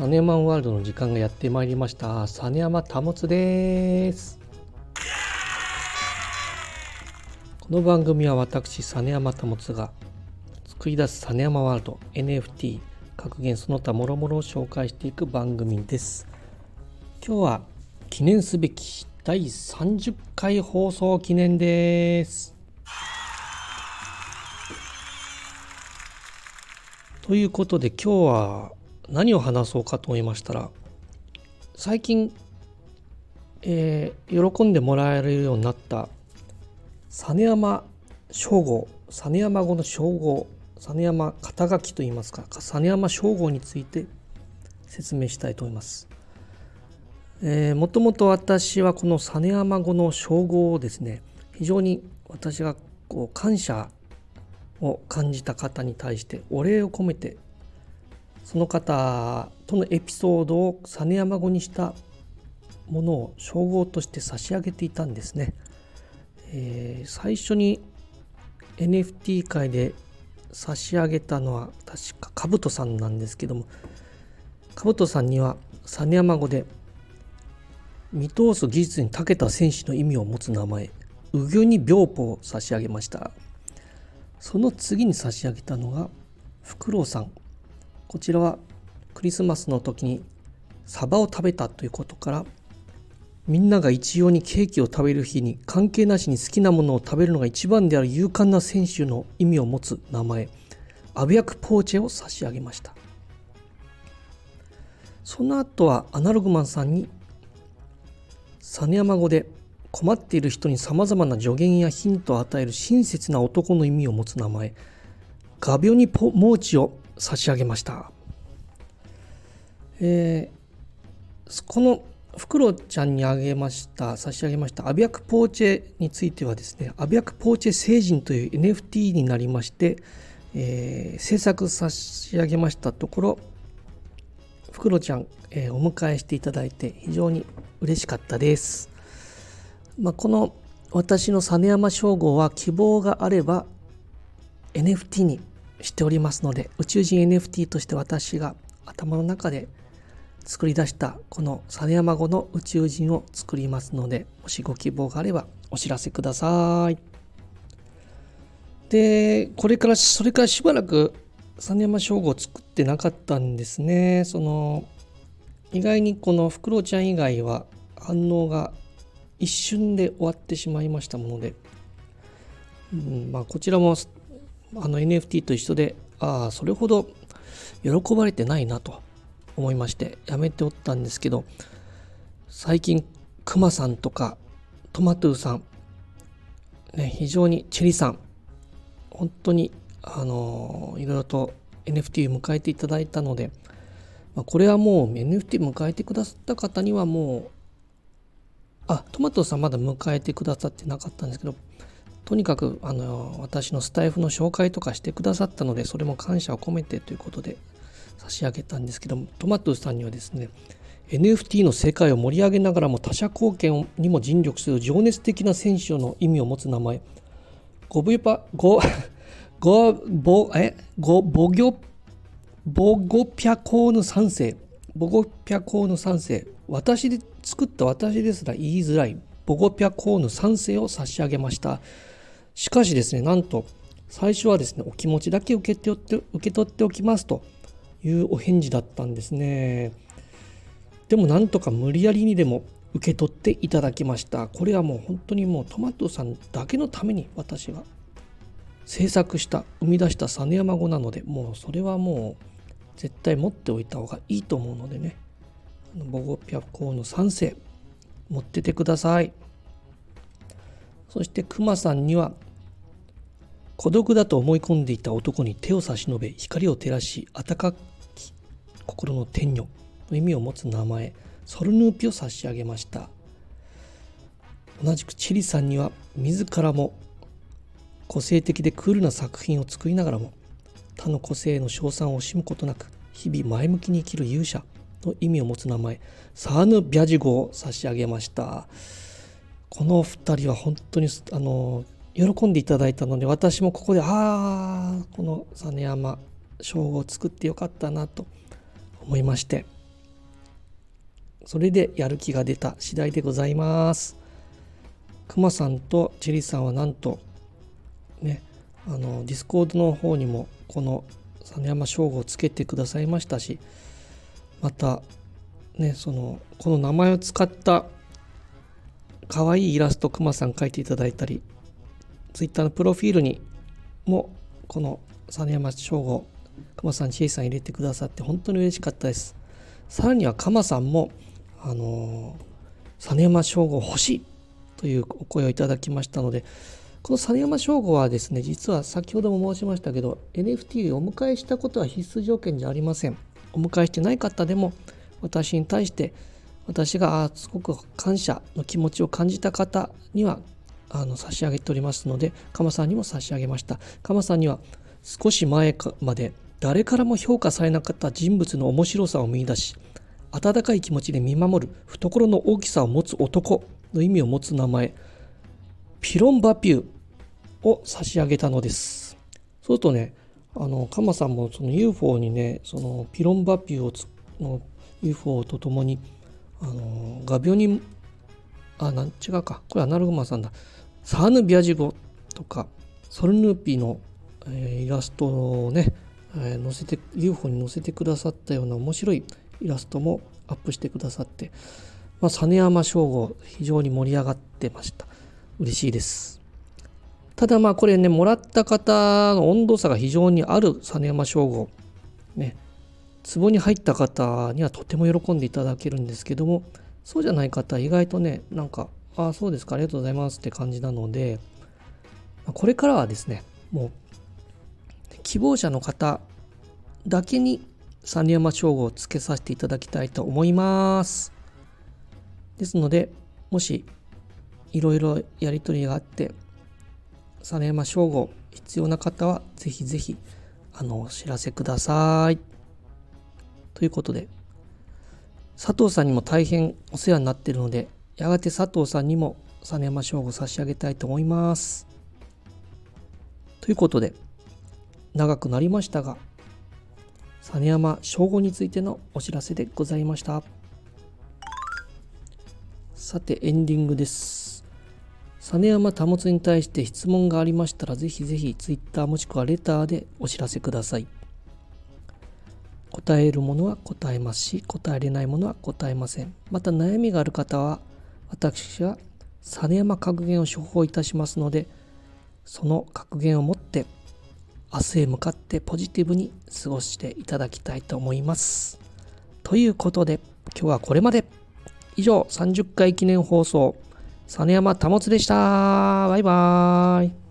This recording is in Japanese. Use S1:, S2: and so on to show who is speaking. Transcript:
S1: サネマンワールドの時間がやってまいりました。サネヤマタモツです。この番組は私サネヤマタモツが作り出すサネヤマワールド NFT 格言その他諸々を紹介していく番組です。今日は記念すべき第30回放送記念です。ということで今日は何を話そうかと思いましたら最近、えー、喜んでもらえるようになった実山称号実山語の称号実山肩書きといいますか実山称号について説明したいと思います。えー、もともと私はこの実山語の称号をですね非常に私がこう感謝を感じた方に対してお礼を込めてその方とのエピソードを実山語にしたものを称号として差し上げていたんですね。えー、最初に NFT 界で差し上げたのは確かかぶとさんなんですけどもかぶとさんには実山語で見通す技術に長けた戦士の意味を持つ名前ウギョニビョーポを差し上げましたその次に差し上げたのがフクロウさんこちらはクリスマスの時にサバを食べたということからみんなが一様にケーキを食べる日に関係なしに好きなものを食べるのが一番である勇敢な選手の意味を持つ名前アブヤクポーチェを差し上げました。その後はアナログマンさんに実山語で困っている人にさまざまな助言やヒントを与える親切な男の意味を持つ名前ガビョニポモーチを差し上げました、えー、このフクロちゃんにあげました差し上げましたアビャクポーチェについてはですねアビャクポーチェ星人という NFT になりまして、えー、制作差し上げましたところフクロちゃん、えー、お迎えしていただいて非常に嬉しかったです。まあ、この私の実山称号は希望があれば NFT にしておりますので宇宙人 NFT として私が頭の中で作り出したこの実山語の宇宙人を作りますのでもしご希望があればお知らせください。でこれからそれからしばらく実山称号を作ってなかったんですね。その意外にこのフクロウちゃん以外は反応が一瞬で終わってしまいましたもので、うんまあ、こちらもあの NFT と一緒でああそれほど喜ばれてないなと思いましてやめておったんですけど最近クマさんとかトマトゥーさん、ね、非常にチェリさん本当にあのいろいろと NFT を迎えていただいたので、まあ、これはもう NFT 迎えてくださった方にはもうあトマトさんまだ迎えてくださってなかったんですけどとにかくあの私のスタイフの紹介とかしてくださったのでそれも感謝を込めてということで差し上げたんですけどもトマトさんにはですね NFT の世界を盛り上げながらも他者貢献にも尽力する情熱的な選手の意味を持つ名前ゴブパゴ ゴボえゴボギョボゴピャコーヌ3世ボゴピャコーヌ3世私で作った私ですら言いづらいボゴピャコーヌ3世を差し上げました。しかしですね、なんと最初はですね、お気持ちだけ受け取って受け取っておきますというお返事だったんですね。でもなんとか無理やりにでも受け取っていただきました。これはもう本当にもうトマトさんだけのために私が制作した生み出した実山語なのでもうそれはもう絶対持っておいた方がいいと思うのでねボゴピャコの3世持っててくださいそしてクマさんには孤独だと思い込んでいた男に手を差し伸べ光を照らし温かき心の天女の意味を持つ名前ソルヌーピを差し上げました。同じくチリさんには自らも個性的でクールな作品を作りながらも他の個性への称賛を惜しむことなく日々前向きに生きる勇者の意味を持つ名前サーヌ・ビャジゴを差し上げました。この2人は本当にあの喜んでいただいたので私もここでああこの実山称号を作ってよかったなと思いましてそれでやる気が出た次第でございます。くまさんとチェリーさんはなんとねあの Discord の方にもこの実山称号をつけてくださいましたしまたねそのこの名前を使った可愛いイラストくまさん描いていただいたり Twitter のプロフィールにもこの実山称号くまさんちえさん入れてくださって本当に嬉しかったです。さらにはかまさんもあの実山称号欲しいというお声をいただきましたのでこの実山称号はですね実は先ほども申しましたけど NFT をお迎えしたことは必須条件じゃありません。お迎えしてない方でも私に対して私がすごく感謝の気持ちを感じた方にはあの差し上げておりますので鎌さんにも差し上げました。鎌さんには少し前まで誰からも評価されなかった人物の面白さを見出し温かい気持ちで見守る懐の大きさを持つ男の意味を持つ名前ピロンバピューを差し上げたのです。そうするとねあのカマさんもその UFO にねそのピロンバピューをつの UFO とともにあの画鋲にあな違うか。これアナログマンさんだ。サーヌビアジゴとかソルヌーピーの、え、イラストをね、え、載せて UFO に載せてくださったような面白いイラストもアップしてくださって、まあ、実山省吾非常に盛り上がってました。嬉しいです。ただまあこれねもらった方の温度差が非常にある実山省吾ね壺に入った方にはとても喜んでいただけるんですけどもそうじゃない方意外とねなんかああそうですかありがとうございますって感じなのでこれからはですねもう希望者の方だけに三山称号をつけさせていただきたいと思いますですのでもしいろいろやり取りがあって実山称号必要な方はぜひぜひあのお知らせください。ということで佐藤さんにも大変お世話になっているのでやがて佐藤さんにも実山称号差し上げたいと思います。ということで長くなりましたが実山称号についてのお知らせでございました。さてエンディングです。実山保に対して質問がありましたら、ぜひぜひ Twitter もしくはレターでお知らせください。答えるものは答えますし、答えれないものは答えません。また悩みがある方は、私は実山格言を処方いたしますので、その格言を持って明日へ向かってポジティブに過ごしていただきたいと思います。ということで、今日はこれまで。以上、30回記念放送。実山保でした。バイバーイ。